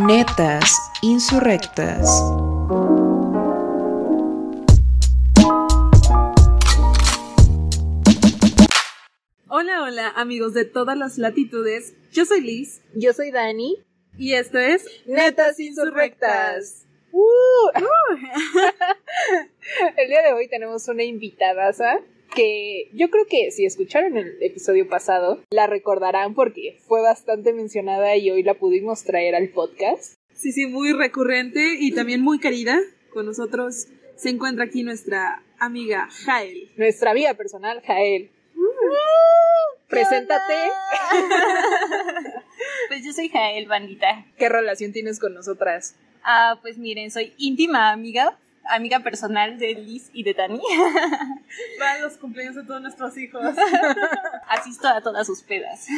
Netas Insurrectas. Hola, hola amigos de todas las latitudes. Yo soy Liz Yo soy Dani. y esto es Netas Insurrectas. Uh. el día de hoy tenemos una invitada que yo creo que si escucharon el episodio pasado la recordarán porque fue bastante mencionada y hoy la pudimos traer al podcast. Sí, sí, muy recurrente y también muy querida. Con nosotros se encuentra aquí nuestra amiga Jael. Nuestra vida personal, Jael. Preséntate. Pues yo soy Jael Bandita. ¿Qué relación tienes con nosotras? Ah, pues miren, soy íntima amiga, amiga personal de Liz y de Dani. Van los cumpleaños de todos nuestros hijos. Asisto a todas sus pedas.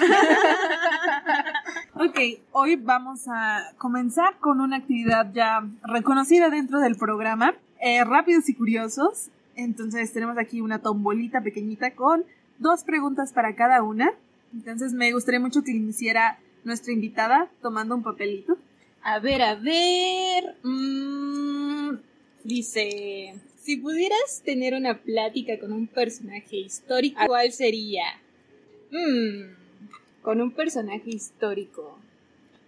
Ok, hoy vamos a comenzar con una actividad ya reconocida dentro del programa, eh, Rápidos y Curiosos. Entonces tenemos aquí una tombolita pequeñita con dos preguntas para cada una. Entonces me gustaría mucho que iniciara nuestra invitada tomando un papelito. A ver, a ver. mm, dice, si pudieras tener una plática con un personaje histórico, ¿cuál sería? Mm, con un personaje histórico.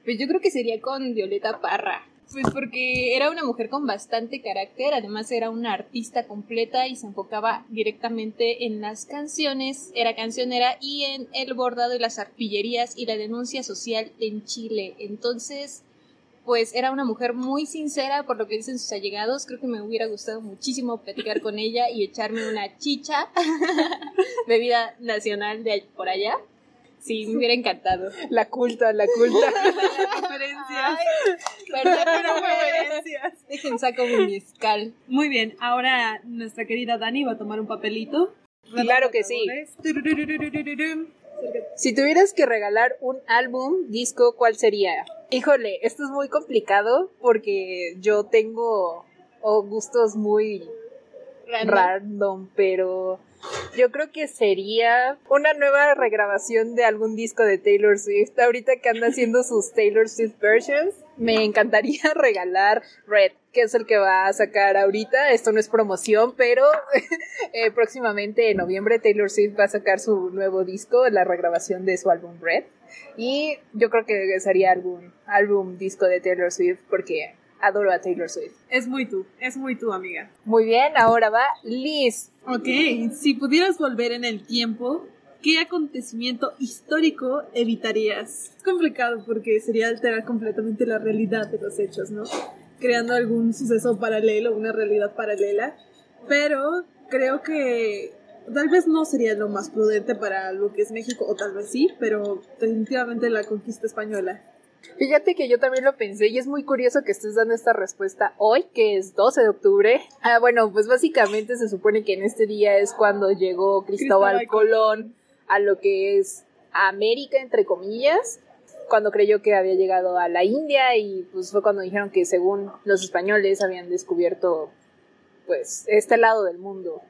Pues yo creo que sería con Violeta Parra. Pues porque era una mujer con bastante carácter, además era una artista completa y se enfocaba directamente en las canciones, era cancionera y en el bordado y las arpillerías y la denuncia social en Chile. Entonces, pues era una mujer muy sincera por lo que dicen sus allegados. Creo que me hubiera gustado muchísimo platicar con ella y echarme una chicha, bebida nacional de por allá. Sí, me hubiera encantado. La culta, la culta. Referencias. Perdón, referencias. Dejen saco mi mezcal. Muy bien, ahora nuestra querida Dani va a tomar un papelito. Claro que sí. Si tuvieras que regalar un álbum, disco, ¿cuál sería? Híjole, esto es muy complicado porque yo tengo oh, gustos muy random, pero yo creo que sería una nueva regrabación de algún disco de Taylor Swift. Ahorita que anda haciendo sus Taylor Swift versions, me encantaría regalar Red, que es el que va a sacar ahorita. Esto no es promoción, pero eh, próximamente en noviembre Taylor Swift va a sacar su nuevo disco, la regrabación de su álbum Red. Y yo creo que sería algún álbum disco de Taylor Swift porque adoro a Taylor Swift. Es muy tú, es muy tú, amiga. Muy bien, ahora va Liz. Ok, si pudieras volver en el tiempo, ¿qué acontecimiento histórico evitarías? Es complicado porque sería alterar completamente la realidad de los hechos, ¿no? Creando algún suceso paralelo, una realidad paralela. Pero creo que tal vez no sería lo más prudente para lo que es México, o tal vez sí, pero definitivamente la conquista española. Fíjate que yo también lo pensé y es muy curioso que estés dando esta respuesta hoy, que es 12 de octubre. Ah, bueno, pues básicamente se supone que en este día es cuando llegó Cristóbal, Cristóbal Colón a lo que es América, entre comillas, cuando creyó que había llegado a la India y pues fue cuando dijeron que según los españoles habían descubierto pues este lado del mundo.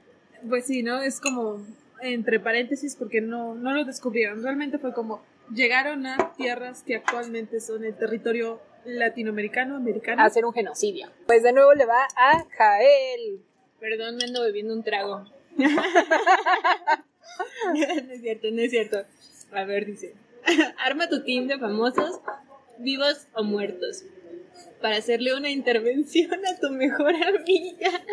Pues sí, ¿no? Es como entre paréntesis porque no, no lo descubrieron. Realmente fue como llegaron a tierras que actualmente son el territorio latinoamericano, americano. A hacer un genocidio. Pues de nuevo le va a Jael. Perdón, me ando bebiendo un trago. no es cierto, no es cierto. A ver, dice. Arma tu team de famosos, vivos o muertos, para hacerle una intervención a tu mejor amiga.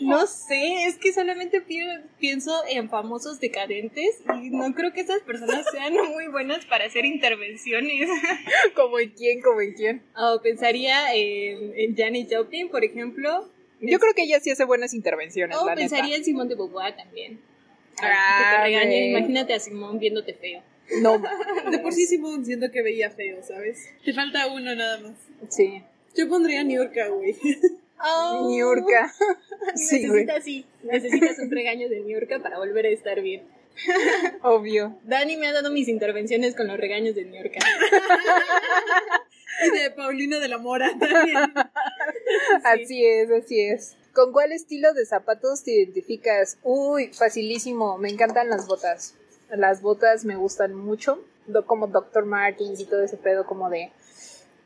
No sé, es que solamente pi- pienso en famosos decadentes y no creo que esas personas sean muy buenas para hacer intervenciones. ¿Como en quién? ¿Como en quién? O pensaría en, en Janis Joplin, por ejemplo. Yo creo que ella sí hace buenas intervenciones, O la pensaría neta. en Simón de Beauvoir también. Ah, que te regañen. Imagínate a Simón viéndote feo. No, De por sí Simón siento que veía feo, ¿sabes? Te falta uno nada más. sí. Yo pondría New York, güey. Oh, Niurka. Sí, güey. necesitas, sí, necesitas un regaño de Niurka para volver a estar bien. Obvio. Dani me ha dado mis intervenciones con los regaños de Niurka. Y de Paulina de la Mora también. Así es, así es. ¿Con cuál estilo de zapatos te identificas? Uy, facilísimo. Me encantan las botas. Las botas me gustan mucho. Como Dr. Martins y todo ese pedo como de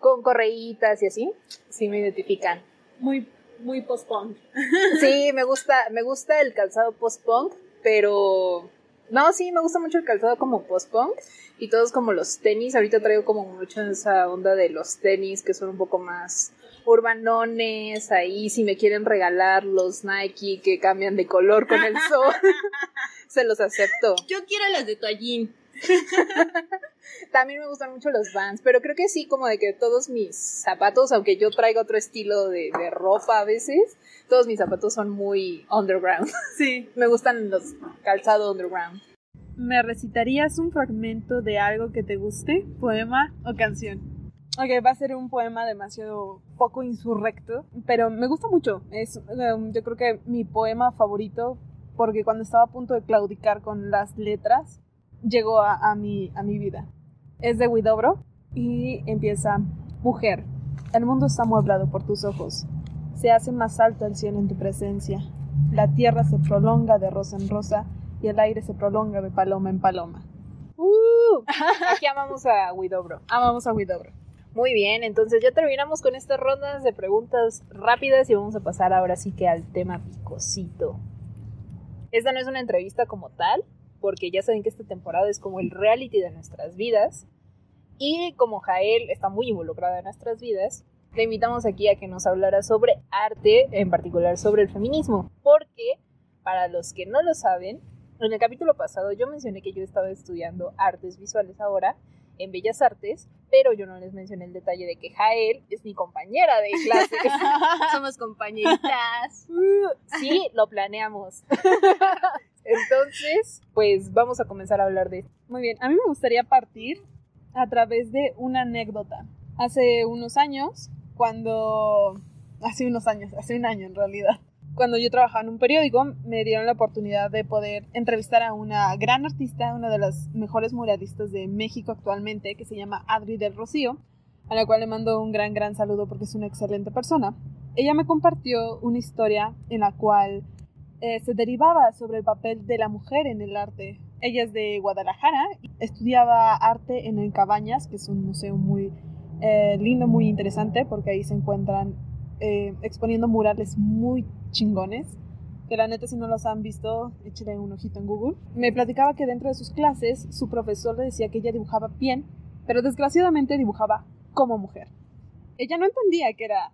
con correitas y así, sí me identifican. Muy, muy post-punk. Sí, me gusta, me gusta el calzado post-punk, pero no, sí, me gusta mucho el calzado como post-punk y todos como los tenis. Ahorita traigo como mucho esa onda de los tenis que son un poco más urbanones. Ahí, si me quieren regalar los Nike que cambian de color con el sol, se los acepto. Yo quiero las de toallín. También me gustan mucho los Vans, pero creo que sí, como de que todos mis zapatos, aunque yo traigo otro estilo de, de ropa a veces, todos mis zapatos son muy underground. Sí. me gustan los calzados underground. ¿Me recitarías un fragmento de algo que te guste? ¿Poema o canción? Ok, va a ser un poema demasiado poco insurrecto, pero me gusta mucho. Es, um, yo creo que mi poema favorito, porque cuando estaba a punto de claudicar con las letras, llegó a, a mi, a mi vida. Es de Widobro y empieza, Mujer, el mundo está amueblado por tus ojos. Se hace más alto el cielo en tu presencia. La tierra se prolonga de rosa en rosa y el aire se prolonga de paloma en paloma. ¡Uh! Aquí amamos a Widobro. Amamos a Widobro. Muy bien, entonces ya terminamos con estas rondas de preguntas rápidas y vamos a pasar ahora sí que al tema picosito. Esta no es una entrevista como tal, porque ya saben que esta temporada es como el reality de nuestras vidas. Y como Jael está muy involucrada en nuestras vidas, le invitamos aquí a que nos hablara sobre arte, en particular sobre el feminismo. Porque, para los que no lo saben, en el capítulo pasado yo mencioné que yo estaba estudiando artes visuales ahora en Bellas Artes, pero yo no les mencioné el detalle de que Jael es mi compañera de clase. Somos compañeritas. sí, lo planeamos. Entonces, pues vamos a comenzar a hablar de esto. Muy bien, a mí me gustaría partir a través de una anécdota. Hace unos años, cuando... Hace unos años, hace un año en realidad. Cuando yo trabajaba en un periódico, me dieron la oportunidad de poder entrevistar a una gran artista, una de las mejores muralistas de México actualmente, que se llama Adri del Rocío, a la cual le mando un gran, gran saludo porque es una excelente persona. Ella me compartió una historia en la cual eh, se derivaba sobre el papel de la mujer en el arte. Ella es de Guadalajara, estudiaba arte en el Cabañas, que es un museo muy eh, lindo, muy interesante, porque ahí se encuentran eh, exponiendo murales muy chingones. Que la neta, si no los han visto, échale un ojito en Google. Me platicaba que dentro de sus clases, su profesor le decía que ella dibujaba bien, pero desgraciadamente dibujaba como mujer. Ella no entendía que era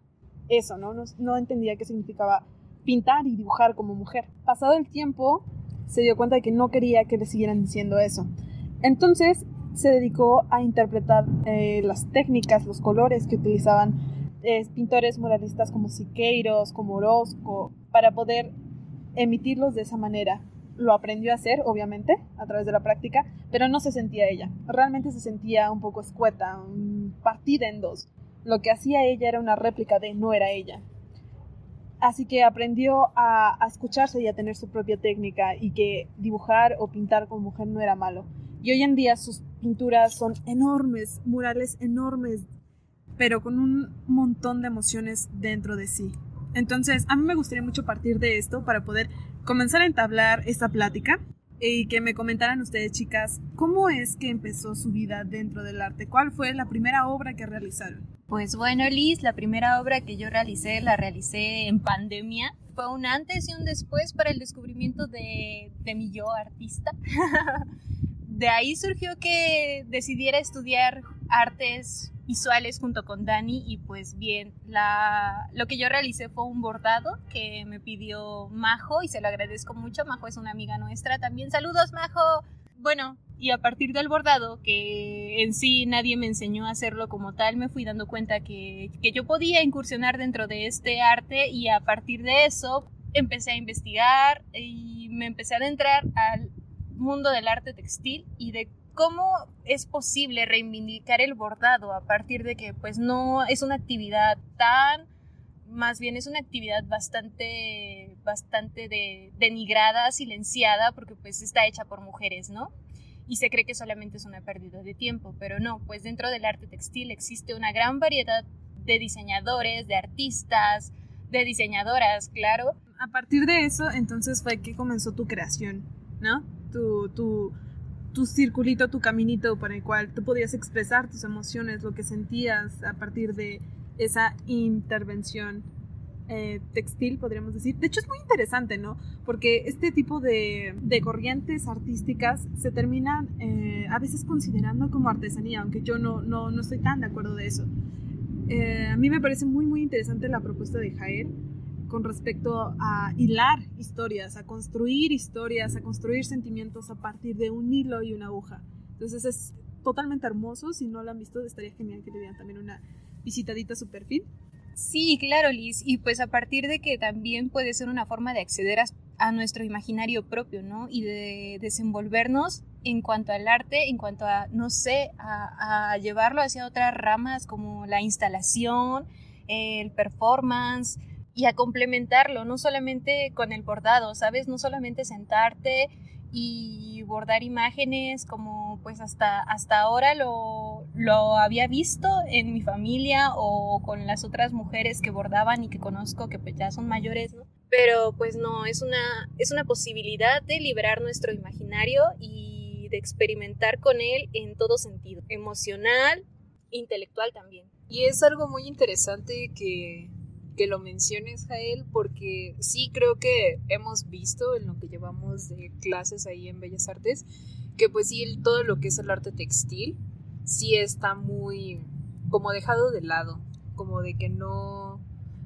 eso, ¿no? No, entendía qué significaba pintar y dibujar como mujer. Pasado el tiempo, se dio cuenta de que no quería que le siguieran diciendo eso. Entonces se dedicó a interpretar eh, las técnicas, los colores que utilizaban pintores muralistas como Siqueiros, como Orozco, para poder emitirlos de esa manera. Lo aprendió a hacer, obviamente, a través de la práctica, pero no se sentía ella. Realmente se sentía un poco escueta, partida en dos. Lo que hacía ella era una réplica de no era ella. Así que aprendió a, a, escucharse y a tener su propia técnica y que dibujar o pintar como mujer no era malo. Y hoy en día sus pinturas son enormes, murales enormes, pero con un montón de emociones dentro de sí. Entonces, a mí me gustaría mucho partir de esto para poder comenzar a entablar esta plática y que me comentaran ustedes, chicas, cómo es que empezó su vida dentro del arte, cuál fue la primera obra que realizaron. Pues bueno, Liz, la primera obra que yo realicé la realicé en pandemia. Fue un antes y un después para el descubrimiento de, de mi yo artista. de ahí surgió que decidiera estudiar artes visuales junto con Dani y pues bien, la, lo que yo realicé fue un bordado que me pidió Majo y se lo agradezco mucho. Majo es una amiga nuestra también. Saludos, Majo. Bueno, y a partir del bordado, que en sí nadie me enseñó a hacerlo como tal, me fui dando cuenta que, que yo podía incursionar dentro de este arte y a partir de eso empecé a investigar y me empecé a adentrar al mundo del arte textil y de cómo es posible reivindicar el bordado a partir de que pues no es una actividad tan más bien es una actividad bastante bastante de, denigrada, silenciada porque pues está hecha por mujeres, ¿no? Y se cree que solamente es una pérdida de tiempo, pero no, pues dentro del arte textil existe una gran variedad de diseñadores, de artistas, de diseñadoras, claro. A partir de eso, entonces fue que comenzó tu creación, ¿no? Tu, tu, tu circulito, tu caminito para el cual tú podías expresar tus emociones, lo que sentías a partir de esa intervención eh, textil, podríamos decir. De hecho, es muy interesante, ¿no? Porque este tipo de, de corrientes artísticas se terminan eh, a veces considerando como artesanía, aunque yo no, no, no estoy tan de acuerdo de eso. Eh, a mí me parece muy, muy interesante la propuesta de Jael con respecto a hilar historias, a construir historias, a construir sentimientos a partir de un hilo y una aguja. Entonces es totalmente hermoso. Si no lo han visto, estaría genial que le dieran también una visitadita a su perfil. Sí, claro, Liz. Y pues a partir de que también puede ser una forma de acceder a, nuestro imaginario propio, ¿no? Y de desenvolvernos en cuanto al arte, en cuanto a, no sé, a, llevarlo hacia otras ramas como la instalación, el performance y a complementarlo, no solamente con el bordado, ¿sabes? No solamente sentarte y bordar imágenes como pues hasta, hasta ahora lo, lo había visto en mi familia o con las otras mujeres que bordaban y que conozco que pues ya son mayores, ¿no? Pero pues no, es una, es una posibilidad de liberar nuestro imaginario y de experimentar con él en todo sentido, emocional, intelectual también. Y es algo muy interesante que que lo menciones, Jael, porque sí creo que hemos visto en lo que llevamos de clases ahí en Bellas Artes, que pues sí, todo lo que es el arte textil, sí está muy como dejado de lado, como de que no,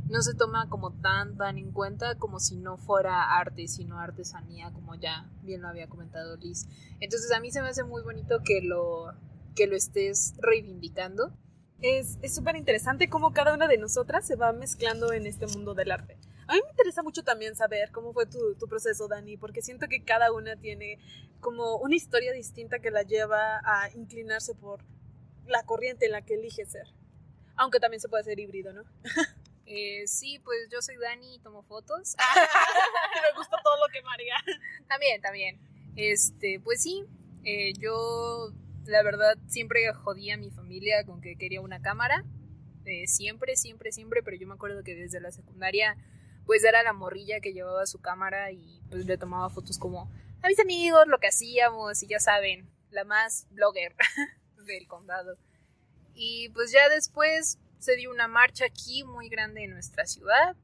no se toma como tan, tan en cuenta como si no fuera arte, sino artesanía, como ya bien lo había comentado Liz. Entonces a mí se me hace muy bonito que lo, que lo estés reivindicando es súper interesante cómo cada una de nosotras se va mezclando en este mundo del arte. A mí me interesa mucho también saber cómo fue tu, tu, proceso, Dani, porque siento que cada una tiene como una historia distinta que la lleva a inclinarse por la corriente en la que elige ser. Aunque también se puede ser híbrido, ¿no? Eh, sí, pues yo soy Dani y tomo fotos. me gusta todo lo que María. También, también. Este, pues sí, eh, yo la verdad siempre jodía a mi familia con que quería una cámara. Eh, siempre, siempre, siempre, pero yo me acuerdo que desde la secundaria pues era la morrilla que llevaba su cámara y pues le tomaba fotos como a mis amigos, lo que hacíamos y ya saben, la más blogger del condado. Y pues ya después se dio una marcha aquí muy grande en nuestra ciudad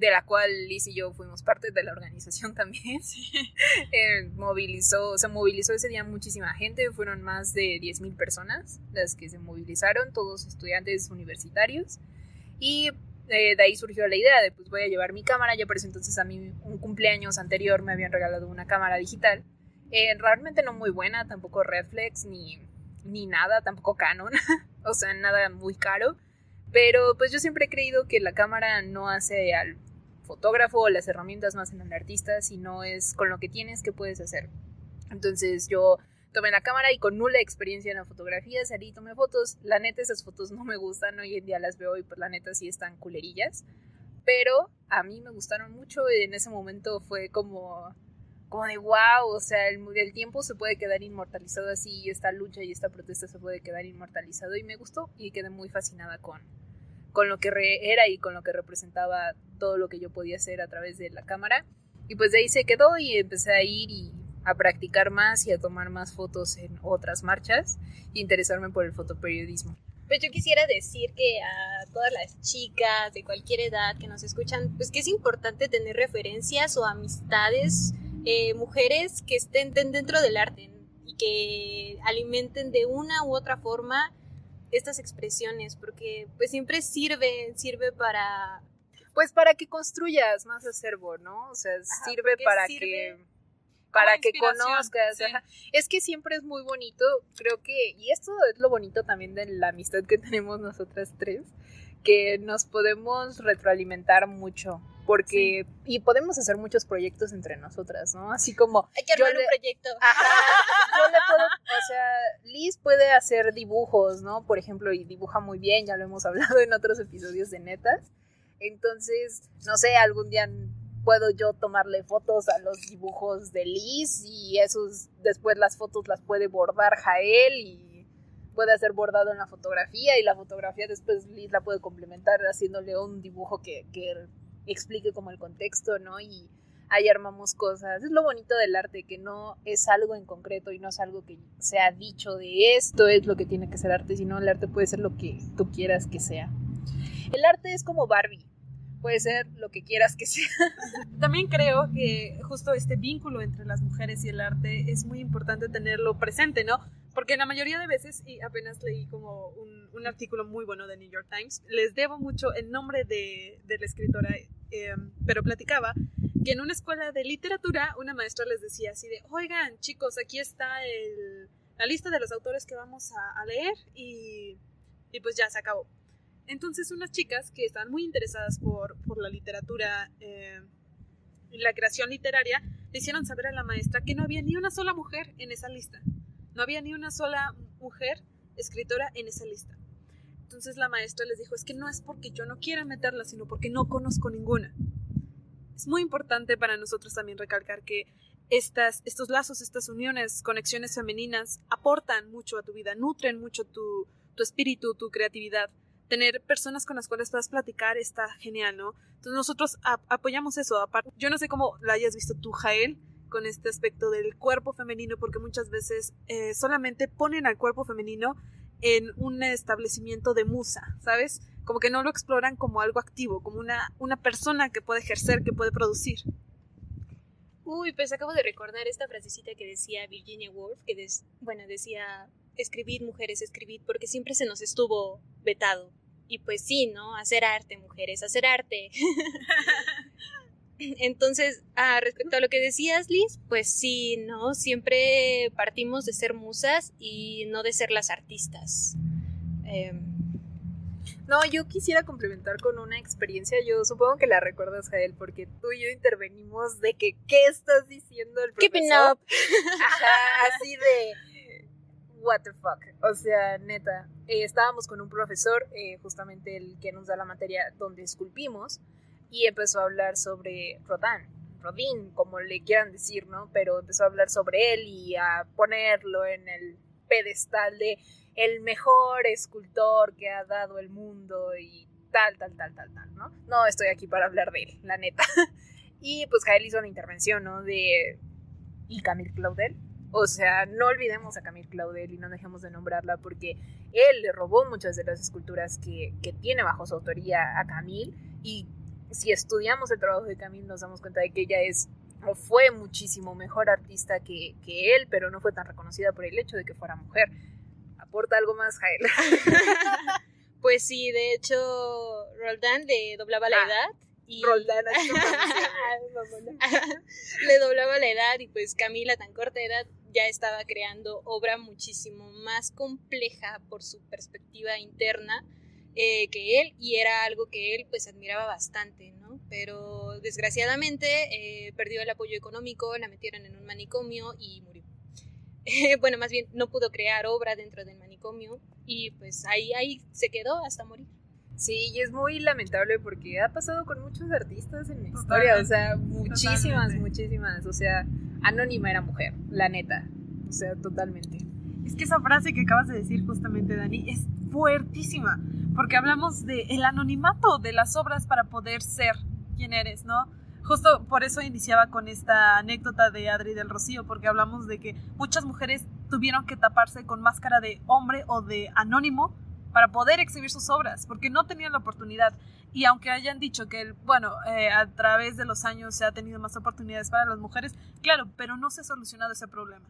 de la cual Liz y yo fuimos parte de la organización también. Eh, movilizó, se movilizó ese día muchísima gente, fueron más de 10.000 personas las que se movilizaron, todos estudiantes universitarios. Y eh, de ahí surgió la idea de, pues voy a llevar mi cámara, ya por eso entonces a mí un cumpleaños anterior me habían regalado una cámara digital. Eh, realmente no muy buena, tampoco reflex ni, ni nada, tampoco Canon, o sea, nada muy caro. Pero pues yo siempre he creído que la cámara no hace al fotógrafo o las herramientas no hacen al artista, sino es con lo que tienes que puedes hacer. Entonces yo tomé la cámara y con nula experiencia en la fotografía salí y tomé fotos. La neta esas fotos no me gustan, hoy en día las veo y pues la neta sí están culerillas. Pero a mí me gustaron mucho y en ese momento fue como, como de wow, o sea, el, el tiempo se puede quedar inmortalizado así y esta lucha y esta protesta se puede quedar inmortalizado y me gustó y quedé muy fascinada con, con lo que era y con lo que representaba todo lo que yo podía hacer a través de la cámara. Y pues de ahí se quedó y empecé a ir y a practicar más y a tomar más fotos en otras marchas e interesarme por el fotoperiodismo. Pues yo quisiera decir que a todas las chicas de cualquier edad que nos escuchan, pues que es importante tener referencias o amistades, eh, mujeres que estén dentro del arte y que alimenten de una u otra forma estas expresiones, porque pues siempre sirve, sirve para... Pues para que construyas más acervo, ¿no? O sea, sirve para que para que conozcas. Es que siempre es muy bonito, creo que, y esto es lo bonito también de la amistad que tenemos nosotras tres, que nos podemos retroalimentar mucho porque y podemos hacer muchos proyectos entre nosotras, ¿no? Así como hay que armar un proyecto. yo le puedo, o sea, Liz puede hacer dibujos, ¿no? Por ejemplo, y dibuja muy bien, ya lo hemos hablado en otros episodios de netas. Entonces, no sé, algún día puedo yo tomarle fotos a los dibujos de Liz y esos después las fotos las puede bordar Jael y puede hacer bordado en la fotografía y la fotografía después Liz la puede complementar haciéndole un dibujo que, que explique como el contexto, ¿no? Y ahí armamos cosas. Es lo bonito del arte, que no es algo en concreto y no es algo que sea dicho de esto es lo que tiene que ser arte, sino el arte puede ser lo que tú quieras que sea. El arte es como Barbie, puede ser lo que quieras que sea. También creo que justo este vínculo entre las mujeres y el arte es muy importante tenerlo presente, ¿no? Porque la mayoría de veces, y apenas leí como un, un artículo muy bueno de New York Times, les debo mucho el nombre de, de la escritora, eh, pero platicaba que en una escuela de literatura una maestra les decía así de, oigan chicos, aquí está el, la lista de los autores que vamos a, a leer y, y pues ya se acabó. Entonces unas chicas que estaban muy interesadas por, por la literatura eh, la creación literaria le hicieron saber a la maestra que no había ni una sola mujer en esa lista. No había ni una sola mujer escritora en esa lista. Entonces la maestra les dijo, es que no es porque yo no quiera meterla, sino porque no conozco ninguna. Es muy importante para nosotros también recalcar que estas, estos lazos, estas uniones, conexiones femeninas aportan mucho a tu vida, nutren mucho tu, tu espíritu, tu creatividad tener personas con las cuales puedas platicar está genial, ¿no? Entonces nosotros apoyamos eso. Aparte, yo no sé cómo la hayas visto tú, Jael, con este aspecto del cuerpo femenino, porque muchas veces eh, solamente ponen al cuerpo femenino en un establecimiento de musa, ¿sabes? Como que no lo exploran como algo activo, como una, una persona que puede ejercer, que puede producir. Uy, pues acabo de recordar esta frasecita que decía Virginia Woolf, que des, bueno, decía escribir mujeres, escribir, porque siempre se nos estuvo vetado. Y pues sí, ¿no? Hacer arte, mujeres, hacer arte. Entonces, ah, respecto a lo que decías, Liz, pues sí, ¿no? Siempre partimos de ser musas y no de ser las artistas. Eh, no, yo quisiera complementar con una experiencia, yo supongo que la recuerdas, Jael, porque tú y yo intervenimos de que, ¿qué estás diciendo el profesor? Keeping up. Ajá, así de, what the fuck, o sea, neta, eh, estábamos con un profesor, eh, justamente el que nos da la materia donde esculpimos, y empezó a hablar sobre Rodin, Rodin, como le quieran decir, ¿no? Pero empezó a hablar sobre él y a ponerlo en el pedestal de el mejor escultor que ha dado el mundo y tal, tal, tal, tal, tal, ¿no? No estoy aquí para hablar de él, la neta. Y pues Jael hizo una intervención, ¿no? De... ¿Y Camille Claudel? O sea, no olvidemos a Camille Claudel y no dejemos de nombrarla porque él le robó muchas de las esculturas que, que tiene bajo su autoría a Camille y si estudiamos el trabajo de Camille nos damos cuenta de que ella es o fue muchísimo mejor artista que, que él, pero no fue tan reconocida por el hecho de que fuera mujer aporta algo más, Jael. pues sí, de hecho, Roldán le doblaba la Ah, edad. Y... Roldán, le doblaba la edad y pues Camila, tan corta edad, ya estaba creando obra muchísimo más compleja por su perspectiva interna eh, que él y era algo que él pues admiraba bastante, ¿no? Pero desgraciadamente eh, perdió el apoyo económico, la metieron en un manicomio y murió. bueno, más bien no pudo crear obra dentro del manicomio y pues ahí, ahí se quedó hasta morir. Sí, y es muy lamentable porque ha pasado con muchos artistas en la historia, o sea, muchísimas, Totalmente. muchísimas, o sea, Anónima era mujer, la neta, o sea, totalmente. Es que esa frase que acabas de decir justamente, Dani, es fuertísima, porque hablamos de el anonimato de las obras para poder ser quien eres, ¿no? Justo por eso iniciaba con esta anécdota de Adri del Rocío, porque hablamos de que muchas mujeres tuvieron que taparse con máscara de hombre o de anónimo para poder exhibir sus obras, porque no tenían la oportunidad. Y aunque hayan dicho que, bueno, eh, a través de los años se ha tenido más oportunidades para las mujeres, claro, pero no se ha solucionado ese problema.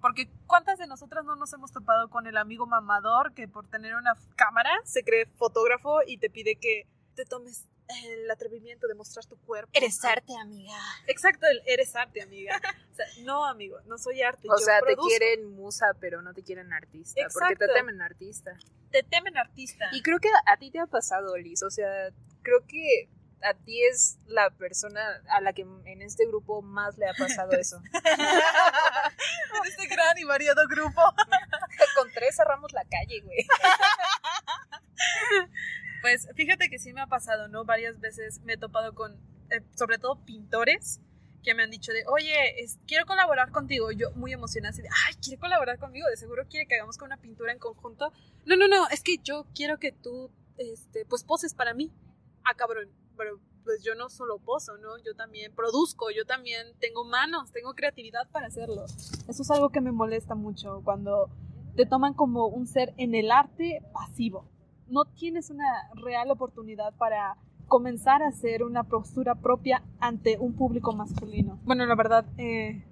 Porque ¿cuántas de nosotras no nos hemos topado con el amigo mamador que por tener una cámara se cree fotógrafo y te pide que te tomes el atrevimiento de mostrar tu cuerpo? Eres arte, amiga. Exacto, eres arte, amiga. O sea, no, amigo, no soy arte. O yo sea, te quieren musa, pero no te quieren artista, porque te temen artista. Te temen artista. Y creo que a ti te ha pasado, Liz, o sea, creo que a ti es la persona a la que en este grupo más le ha pasado eso. este gran y variado grupo. Con tres cerramos la calle, güey. Pues fíjate que sí me ha pasado, ¿no? Varias veces me he topado con, eh, sobre todo pintores, que me han dicho de, oye, es- quiero colaborar contigo. Yo muy emocionada, así de, ay, quiere colaborar conmigo, de seguro quiere que hagamos con una pintura en conjunto. No, no, no, es que yo quiero que tú, este, pues poses para mí. Ah, cabrón, pero pues yo no solo pozo, ¿no? Yo también produzco, yo también tengo manos, tengo creatividad para hacerlo. Eso es algo que me molesta mucho cuando te toman como un ser en el arte pasivo. No tienes una real oportunidad para comenzar a hacer una postura propia ante un público masculino. Bueno, la verdad, eh,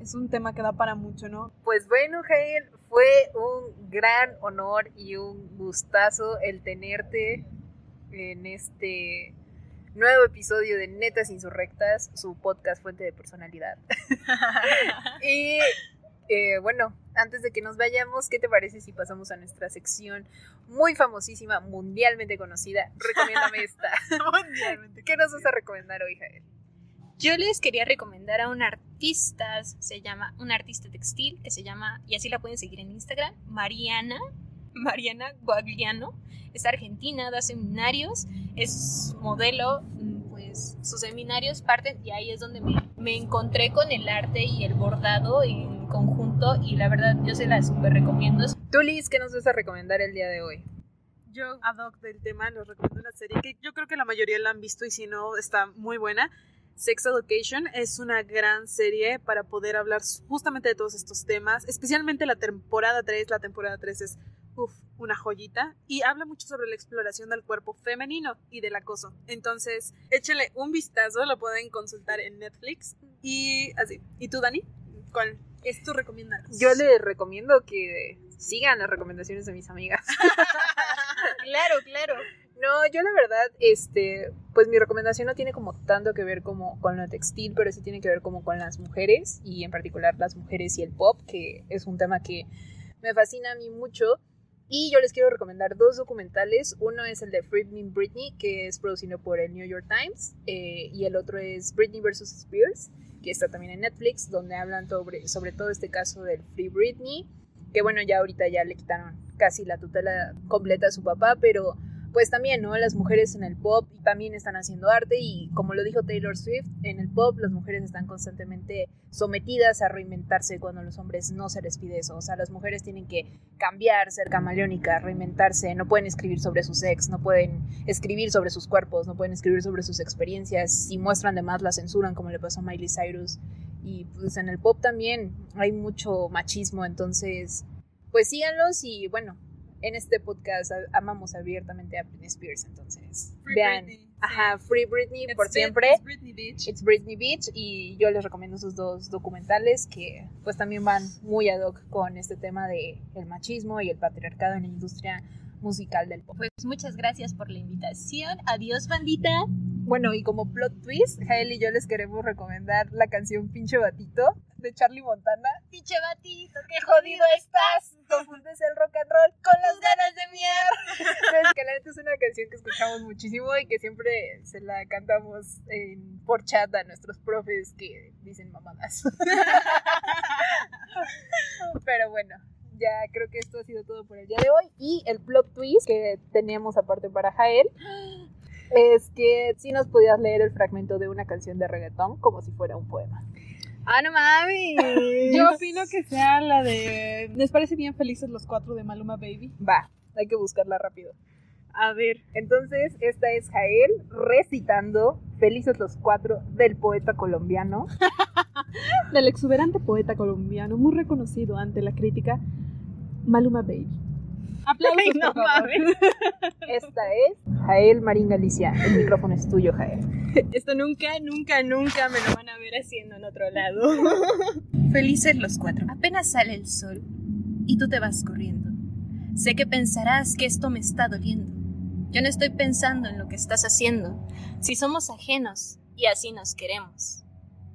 es un tema que da para mucho, ¿no? Pues bueno, Jael, fue un gran honor y un gustazo el tenerte en este nuevo episodio de Netas Insurrectas, su podcast Fuente de Personalidad. y eh, bueno, antes de que nos vayamos, ¿qué te parece si pasamos a nuestra sección muy famosísima, mundialmente conocida? Recomiéndame esta. mundialmente ¿Qué nos vas a recomendar hoy, Jael? Yo les quería recomendar a un artista, se llama, un artista textil que se llama, y así la pueden seguir en Instagram, Mariana, Mariana Guagliano. Es argentina, da seminarios, es modelo, pues sus seminarios parten y ahí es donde me, me encontré con el arte y el bordado en conjunto y la verdad yo se la super recomiendo. Tú Liz, ¿qué nos vas a recomendar el día de hoy? Yo, ad hoc del tema, les recomiendo una serie que yo creo que la mayoría la han visto y si no, está muy buena. Sex Education es una gran serie para poder hablar justamente de todos estos temas, especialmente la temporada 3. La temporada 3 es uf, una joyita y habla mucho sobre la exploración del cuerpo femenino y del acoso. Entonces, échenle un vistazo, lo pueden consultar en Netflix y así. ¿Y tú, Dani? ¿Cuál es tu recomendación? Yo les recomiendo que sigan las recomendaciones de mis amigas. claro, claro. No, yo la verdad, este, pues mi recomendación no tiene como tanto que ver como con lo textil, pero sí tiene que ver como con las mujeres y en particular las mujeres y el pop, que es un tema que me fascina a mí mucho. Y yo les quiero recomendar dos documentales. Uno es el de Britney Britney, que es producido por el New York Times, eh, y el otro es Britney vs. Spears, que está también en Netflix, donde hablan sobre, sobre todo este caso del Free Britney, que bueno, ya ahorita ya le quitaron casi la tutela completa a su papá, pero pues también, ¿no? Las mujeres en el pop también están haciendo arte y como lo dijo Taylor Swift, en el pop las mujeres están constantemente sometidas a reinventarse cuando los hombres no se les pide eso. O sea, las mujeres tienen que cambiar, ser camaleónicas, reinventarse, no pueden escribir sobre su sex, no pueden escribir sobre sus cuerpos, no pueden escribir sobre sus experiencias. Si muestran de más, la censuran, como le pasó a Miley Cyrus. Y pues en el pop también hay mucho machismo, entonces pues síganlos y bueno, en este podcast amamos abiertamente a Britney Spears, entonces Free vean, Britney, ajá, Free Britney It's por siempre. it's Britney Beach. It's Britney Beach y yo les recomiendo sus dos documentales que pues también van muy ad hoc con este tema de el machismo y el patriarcado en la industria musical del pop. Pues muchas gracias por la invitación. Adiós, bandita. Bueno, y como plot twist, Jael y yo les queremos recomendar la canción Pinche Batito de Charlie Montana. Pinche batito, qué jodido estás. Confundes el rock and roll con las ganas de mier. Entonces, que la neta es una canción que escuchamos muchísimo y que siempre se la cantamos en, por chat a nuestros profes que dicen mamadas. Pero bueno, ya creo que esto ha sido todo por el día de hoy. Y el plot twist que teníamos aparte para Jael es que si nos podías leer el fragmento de una canción de reggaetón como si fuera un poema. Ah, no mames. Yo opino que sea la de. ¿Les parece bien felices los cuatro de Maluma Baby? Va, hay que buscarla rápido. A ver. Entonces, esta es Jael recitando Felices los cuatro del poeta colombiano. Del exuberante poeta colombiano, muy reconocido ante la crítica, Maluma Baby. Aplausos, Ay, no por favor. mames. Esta es Jael Marín Galicia. El micrófono es tuyo, Jael. Esto nunca, nunca, nunca me lo van a ver haciendo en otro lado. Felices los cuatro. Apenas sale el sol y tú te vas corriendo. Sé que pensarás que esto me está doliendo. Yo no estoy pensando en lo que estás haciendo. Si somos ajenos y así nos queremos.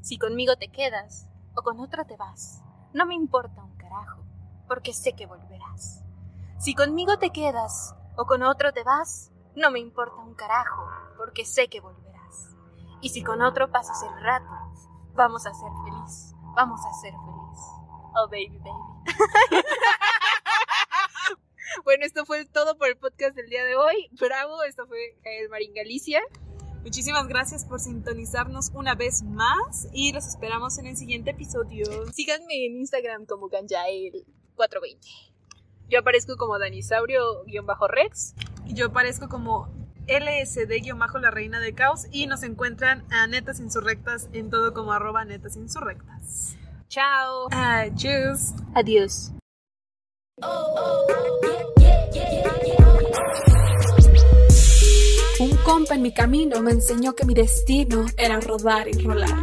Si conmigo te quedas o con otra te vas, no me importa un carajo, porque sé que volverás. Si conmigo te quedas o con otro te vas, no me importa un carajo, porque sé que volverás. Y si con otro pasas el rato, vamos a ser feliz, vamos a ser feliz. Oh, baby, baby. Bueno, esto fue todo por el podcast del día de hoy. Bravo, esto fue Jael Marín Galicia. Muchísimas gracias por sintonizarnos una vez más y los esperamos en el siguiente episodio. Síganme en Instagram como Ganjael420. Yo aparezco como Danisaurio-Rex. Yo parezco como LSD-la reina de caos y nos encuentran a Netas Insurrectas en todo como arroba Netas Insurrectas. Chao. Adiós. Adiós. Un compa en mi camino me enseñó que mi destino era rodar y rolar.